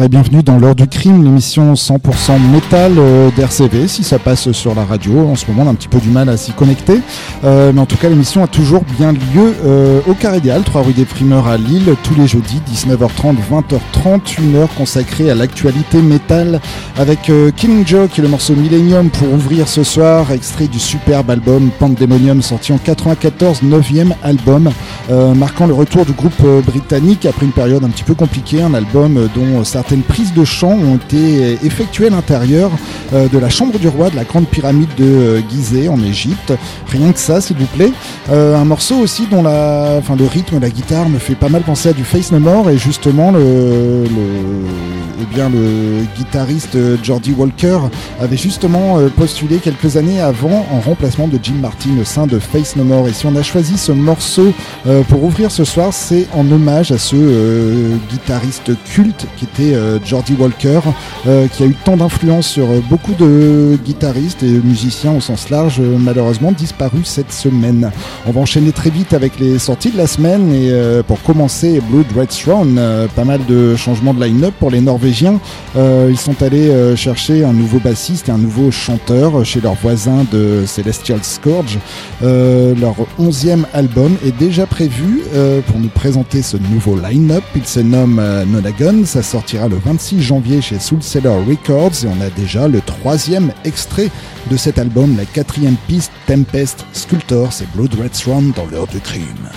et bienvenue dans l'heure du crime, l'émission 100% métal euh, d'RCV. Si ça passe sur la radio, en ce moment on a un petit peu du mal à s'y connecter. Euh, mais en tout cas, l'émission a toujours bien lieu euh, au Carré 3 rue des Primeurs à Lille, tous les jeudis, 19h30, 20h30, une heure consacrée à l'actualité métal avec King Joe qui est le morceau Millennium pour ouvrir ce soir, extrait du superbe album Pandemonium sorti en 94, 9e album, marquant le retour du groupe britannique après une période un petit peu compliquée, un album dont certaines prises de chant ont été effectuées à l'intérieur euh, de la chambre du roi de la grande pyramide de euh, Gizeh en Égypte. Rien que ça, s'il vous plaît. Euh, un morceau aussi dont la, enfin, le rythme, la guitare me fait pas mal penser à du Face No More et justement le, eh bien, le guitariste Jordi Walker avait justement postulé quelques années avant en remplacement de Jim Martin au sein de Face No More. Et si on a choisi ce morceau pour ouvrir ce soir, c'est en hommage à ce guitariste culte qui était euh, Jordi Walker, euh, qui a eu tant d'influence sur euh, beaucoup de guitaristes et musiciens au sens large, malheureusement disparu cette semaine. On va enchaîner très vite avec les sorties de la semaine et pour commencer, Blood Red Throne, pas mal de changements de line-up pour les Norvégiens. ils sont allés chercher un nouveau bassiste et un nouveau chanteur chez leurs voisins de Celestial Scourge. leur onzième album est déjà prévu pour nous présenter ce nouveau line-up. Il se nomme Nonagon, ça sortira le 26 janvier chez Soul Seller Records et on a déjà le troisième extrait de cet album, la quatrième piste Tempest Sculptor, c'est Blood Red Swan dans l'heure du crime.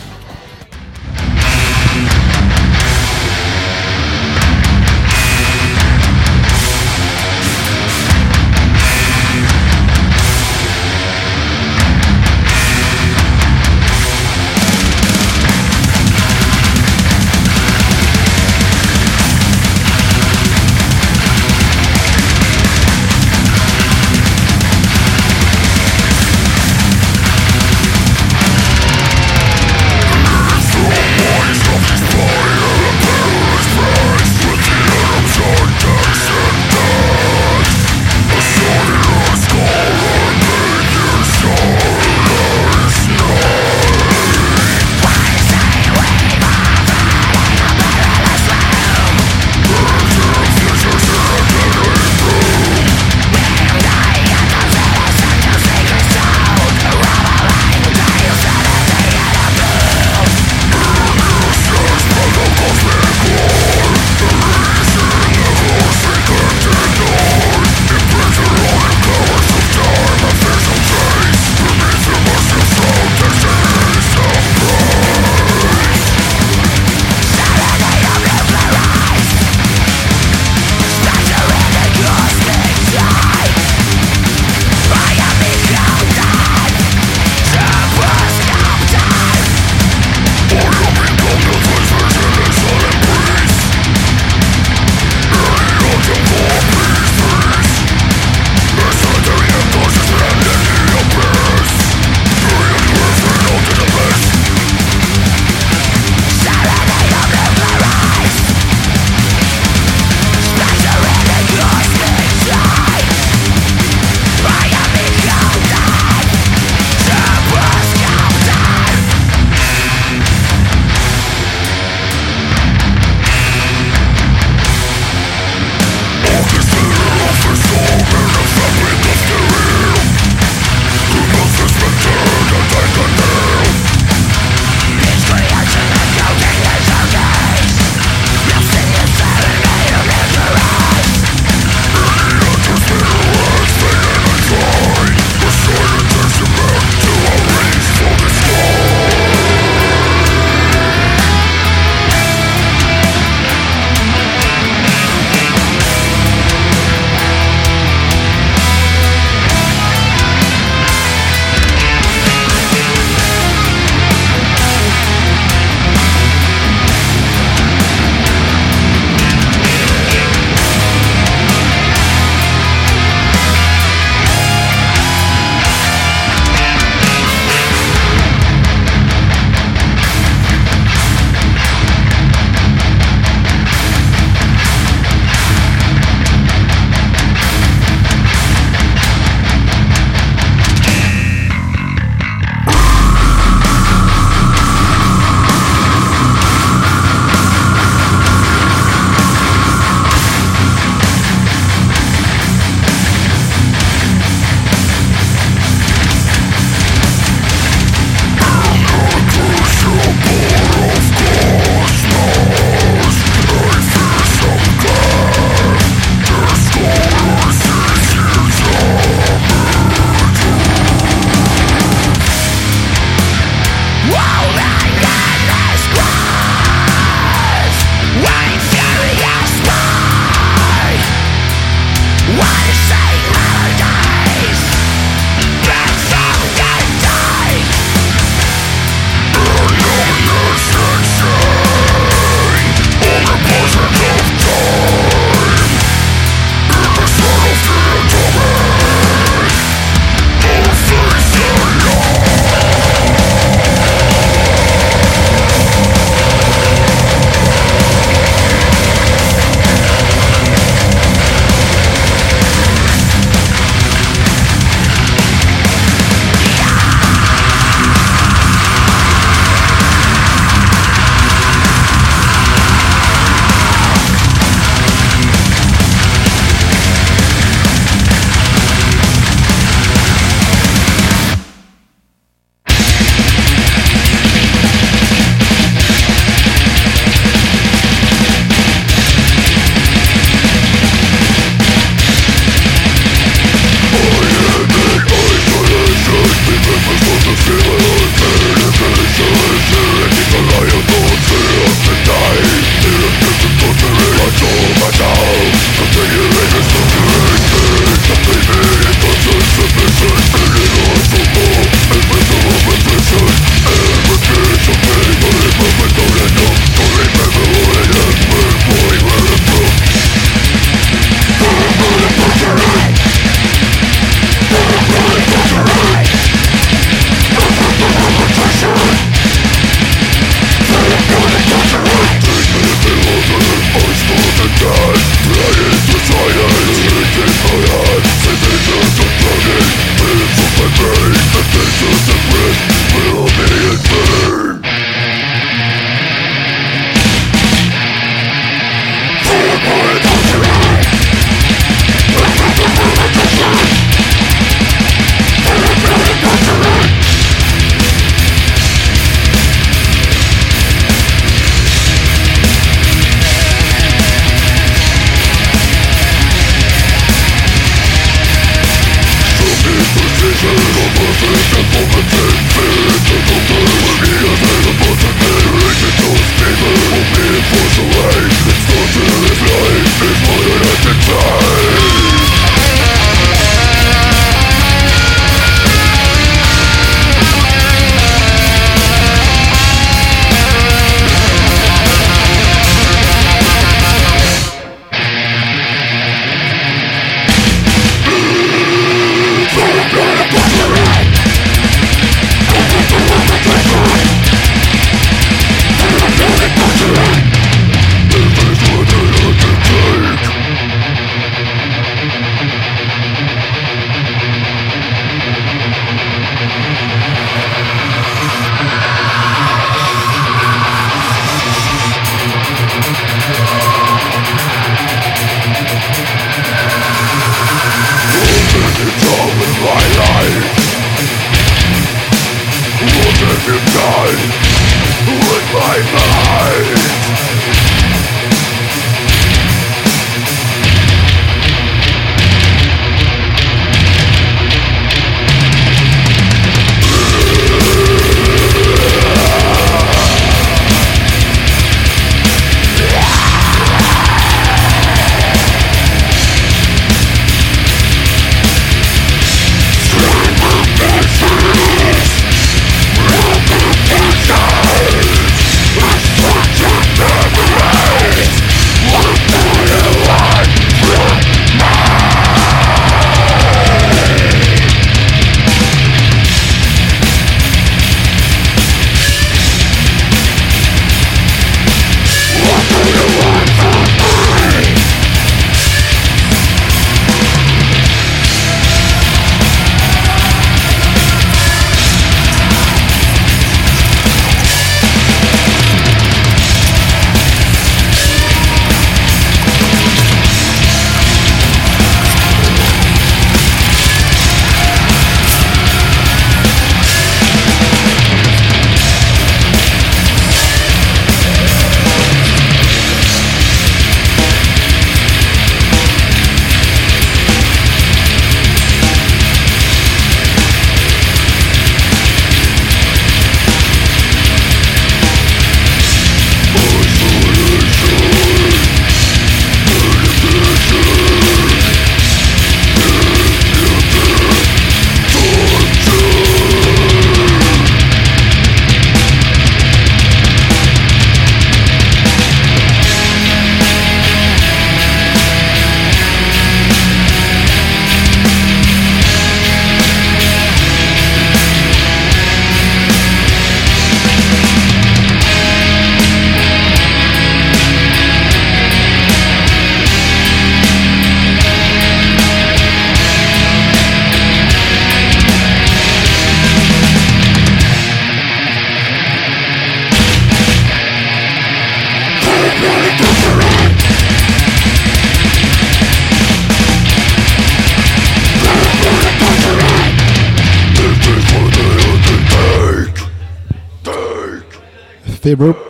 rope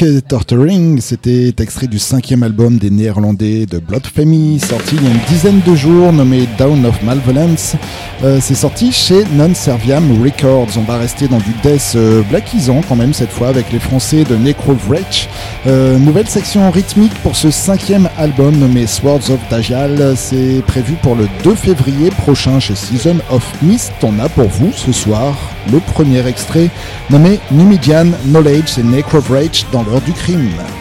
Therapeutic Torturing, c'était extrait du cinquième album des Néerlandais de Blood Family, sorti il y a une dizaine de jours, nommé Down of Malvolence. Euh, c'est sorti chez Non Serviam Records. On va rester dans du death euh, blackisant quand même cette fois avec les Français de Necro Euh, nouvelle section rythmique pour ce cinquième album nommé Swords of Dajal. C'est prévu pour le 2 février prochain chez Season of Mist. On a pour vous ce soir le premier extrait nommé Numidian Knowledge et Necro dans l'heure du crime.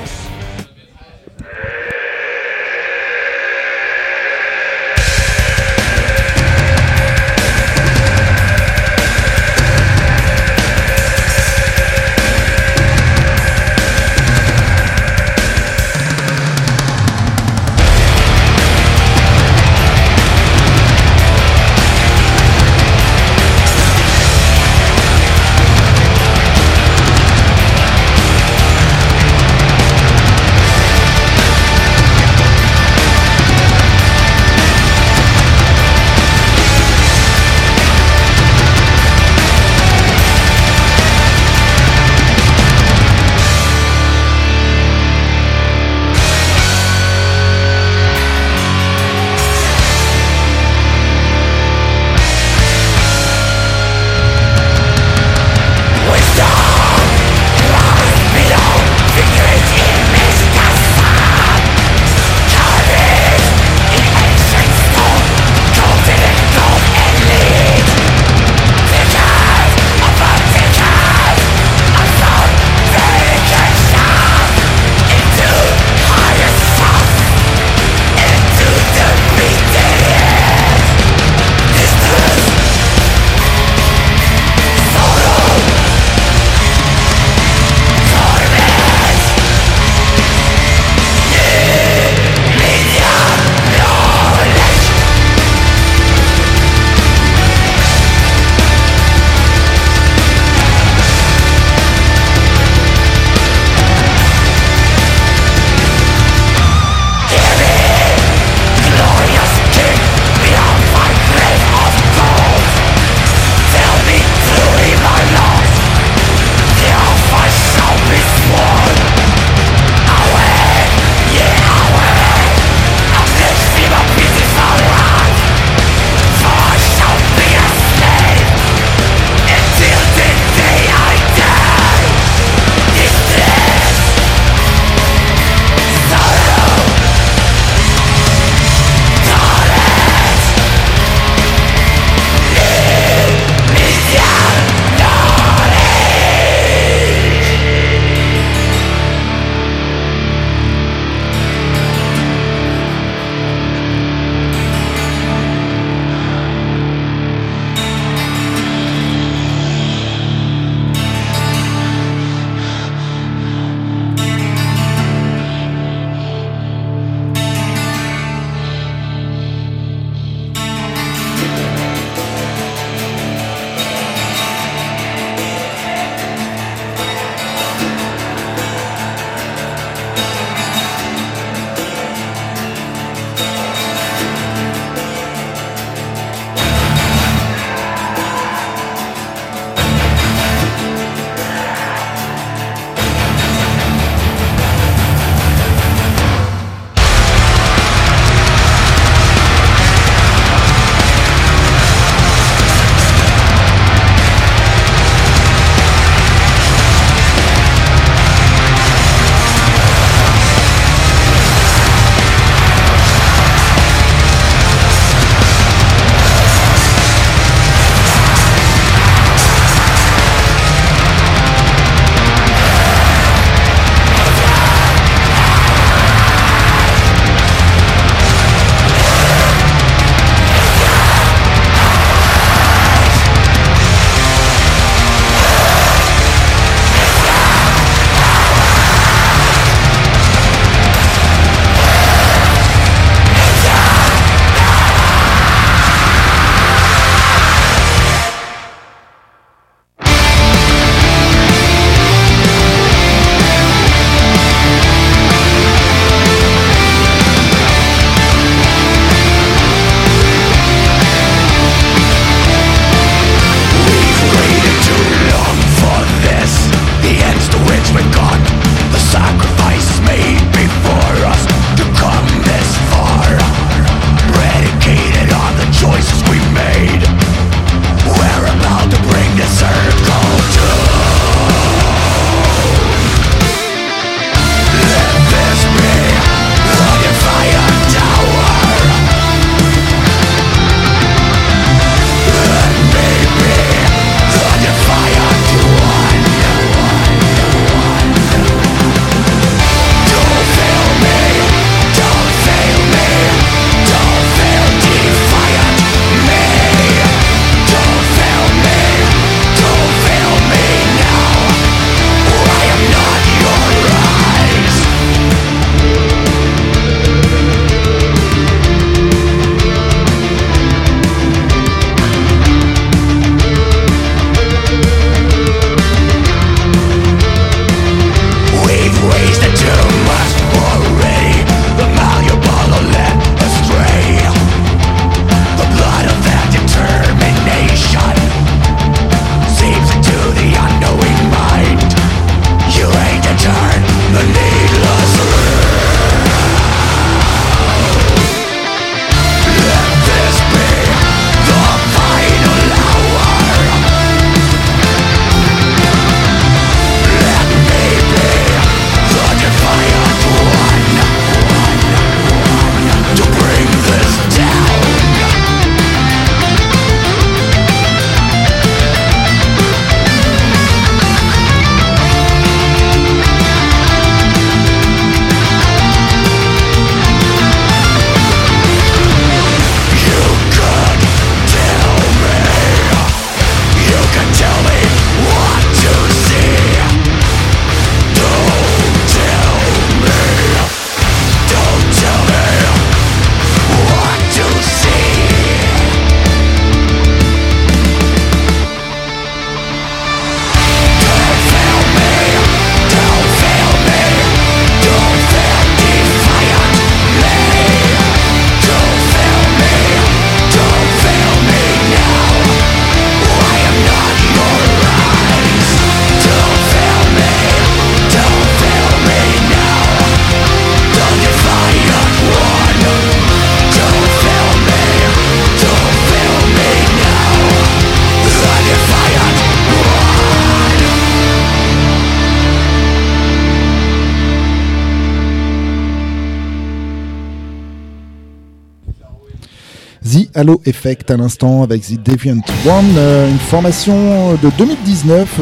Halo Effect à l'instant avec The Deviant One, une formation de 2019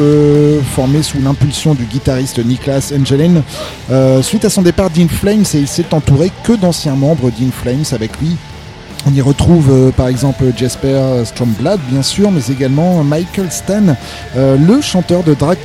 formée sous l'impulsion du guitariste Niklas Engelin. suite à son départ d'In Flames, et il s'est entouré que d'anciens membres d'In Flames avec lui on y retrouve euh, par exemple Jasper Stromblad, bien sûr, mais également Michael Stan, euh, le chanteur de Dark,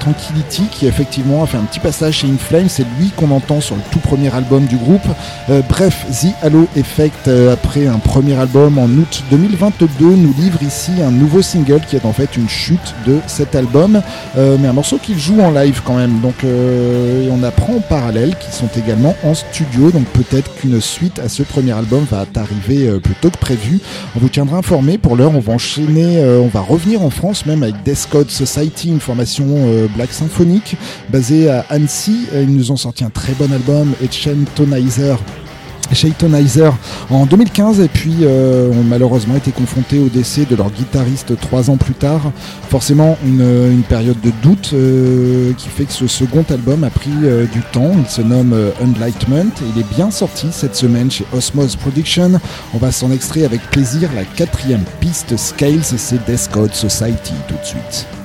Tranquility, qui effectivement a fait un petit passage chez Inflame. C'est lui qu'on entend sur le tout premier album du groupe. Euh, bref, The Halo Effect, après un premier album en août 2022, nous livre ici un nouveau single qui est en fait une chute de cet album, mais un morceau qu'il joue en live quand même. Donc on apprend en parallèle qu'ils sont également en studio, donc peut-être qu'une suite à ce premier album va arriver euh, plus tôt que prévu. On vous tiendra informé. Pour l'heure, on va enchaîner, euh, on va revenir en France même avec Death Code Society, une formation euh, black symphonique basée à Annecy. Ils nous ont sorti un très bon album, Etchen Tonizer Shaytonizer en 2015 et puis euh, ont malheureusement été confrontés au décès de leur guitariste trois ans plus tard. Forcément une, période de doute euh, qui fait que ce second album a pris euh, du temps. Il se nomme Unlightment et il est bien sorti cette semaine chez Osmose Production. On va s'en extraire avec plaisir la quatrième piste Scales c'est Death Code Society tout de suite.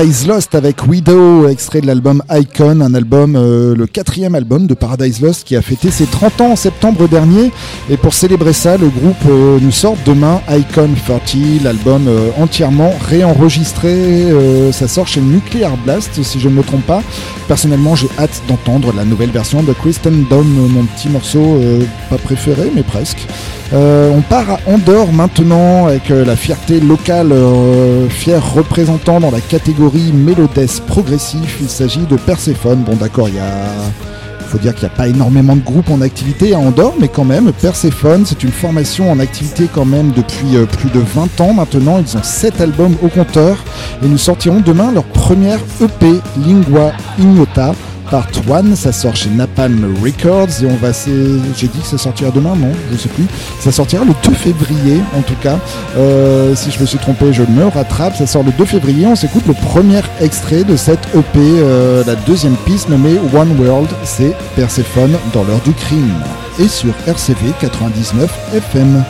Paradise Lost avec Widow, extrait de l'album Icon, un album, euh, le quatrième album de Paradise Lost qui a fêté ses 30 ans en septembre dernier. Et pour célébrer ça, le groupe euh, nous sort demain Icon 30, l'album euh, entièrement réenregistré. ça sort chez Nuclear Blast, si je ne me trompe pas. Personnellement, j'ai hâte d'entendre la nouvelle version de Kristen Dome, mon petit morceau, pas préféré, mais presque. Euh, on part à Andorre maintenant avec euh, la fierté locale, euh, fier représentant dans la catégorie mélodesse progressif. Il s'agit de Perséphone. Bon, d'accord, il faut dire qu'il n'y a pas énormément de groupes en activité à Andorre, mais quand même, Perséphone, c'est une formation en activité quand même depuis plus de 20 ans maintenant. Ils ont 7 albums au compteur et nous sortirons demain leur première EP, Lingua Ignota. Part 1, ça sort chez Napalm Records et on va j'ai dit que ça sortira demain, non, je sais plus. Ça sortira le 2 février en tout cas. Euh, si je me suis trompé, je me rattrape. Ça sort le 2 février. On s'écoute le premier extrait de cette EP, euh, la deuxième piste nommée One World. C'est Persephone dans l'heure du crime et sur RCV 99 FM.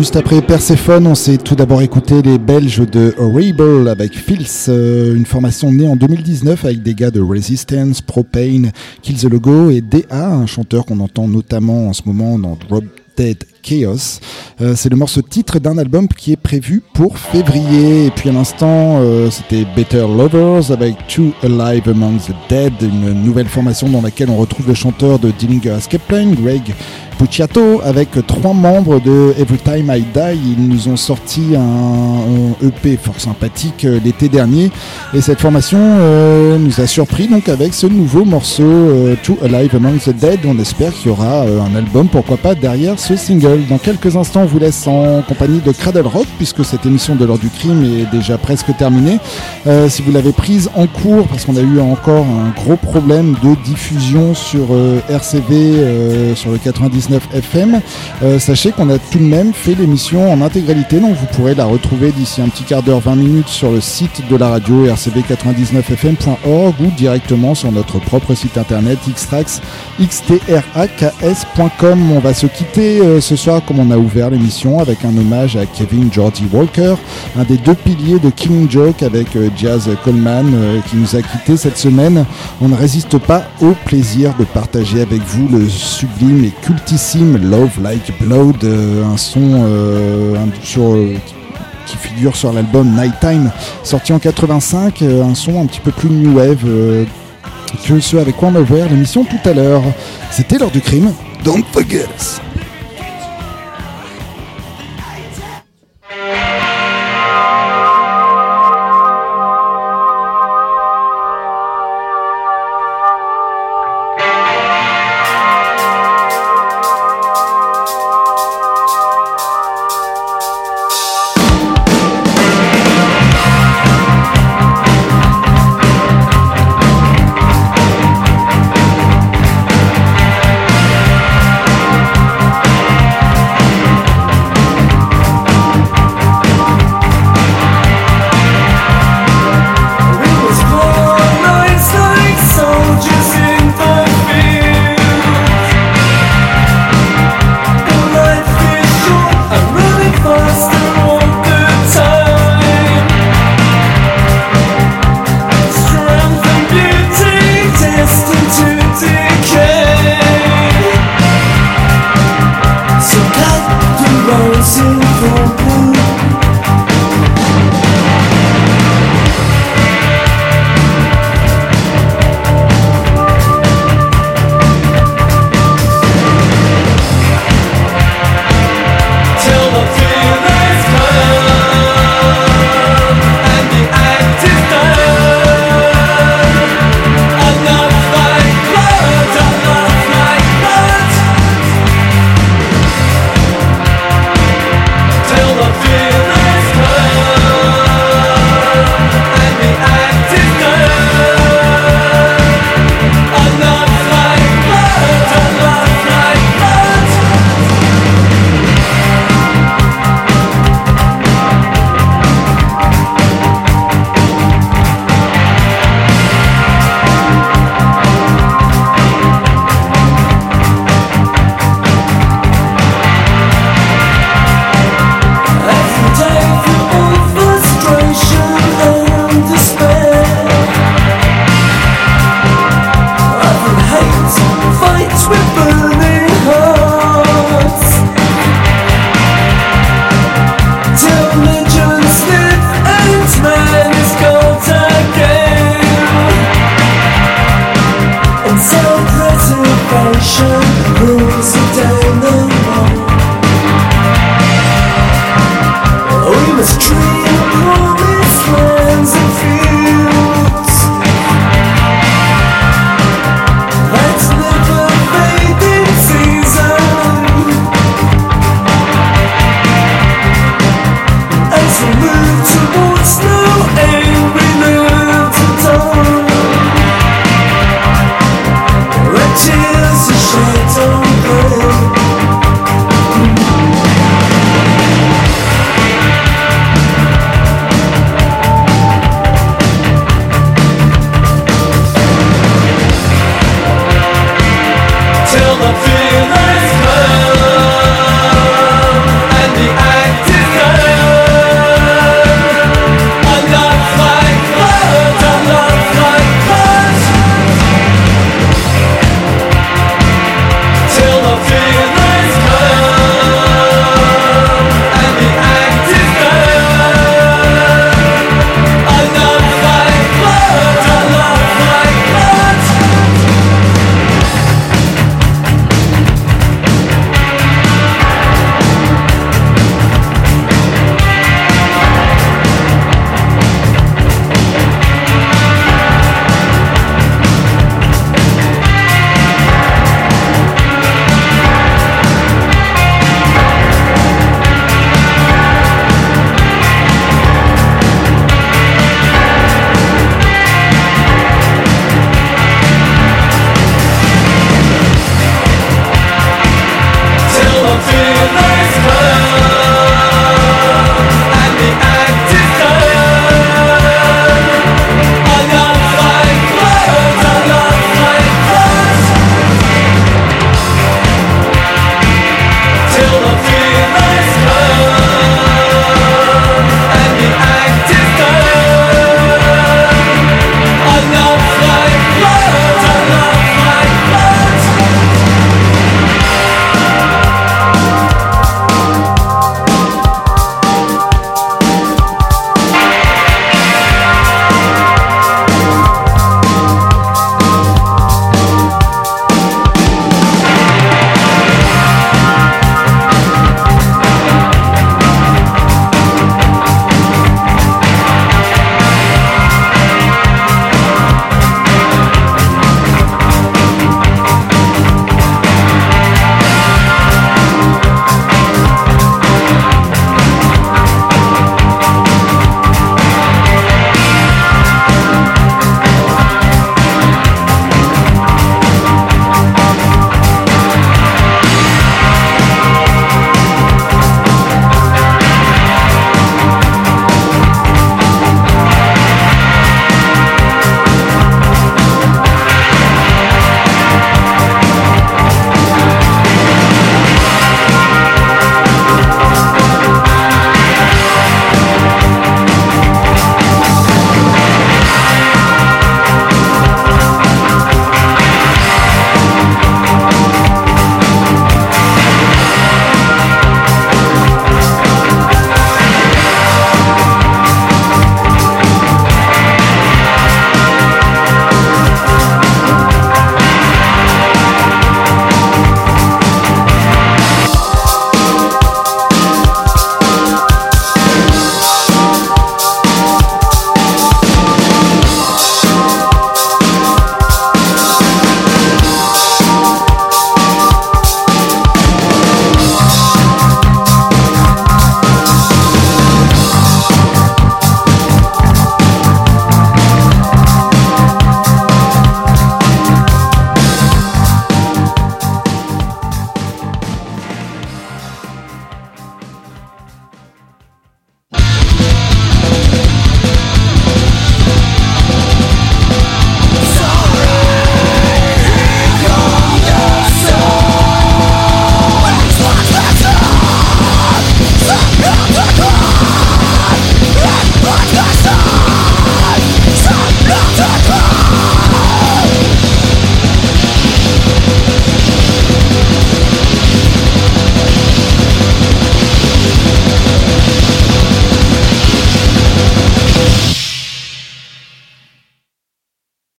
Juste après Persephone, on s'est tout d'abord écouté les Belges de Horrible avec Fils, euh, une formation née en 2019 avec des gars de Resistance, Propane, Kill the Logo et DA, un chanteur qu'on entend notamment en ce moment dans Drop Dead Chaos. Euh, c'est le morceau titre d'un album qui est prévu pour février. Et puis à l'instant, euh, c'était Better Lovers avec Two Alive Among the Dead, une nouvelle formation dans laquelle on retrouve le chanteur de Dillinger Escape Greg Pucciato avec trois membres de Every Time I Die. Ils nous ont sorti un, EP fort sympathique euh, l'été dernier et cette formation euh, nous a surpris donc avec ce nouveau morceau euh, To Alive Among the Dead. On espère qu'il y aura un album, pourquoi pas derrière ce single. Dans quelques instants, on vous laisse en compagnie de Cradle Rock puisque cette émission de l'heure du crime est déjà presque terminée. si vous l'avez prise en cours parce qu'on a eu encore un gros problème de diffusion sur RCV sur le 99 FM. Euh, sachez qu'on a tout de même fait l'émission en intégralité, donc vous pourrez la retrouver d'ici un petit quart d'heure, 20 minutes sur le site de la radio rcb99fm.org ou directement sur notre propre site internet xtrax xtraks.com. On va se quitter euh, ce soir comme on a ouvert l'émission avec un hommage à Kevin Georgie Walker, un des deux piliers de Killing Joke avec euh, Jazz Coleman qui nous a quitté cette semaine. On ne résiste pas au plaisir de partager avec vous le sublime et cultissime Love Like Blood, euh, un son euh, euh, qui figure sur l'album Nighttime, sorti en 85, un son un petit peu plus new wave que ceux avec quoi on l'émission tout à l'heure. C'était l'heure du crime. Don't forget.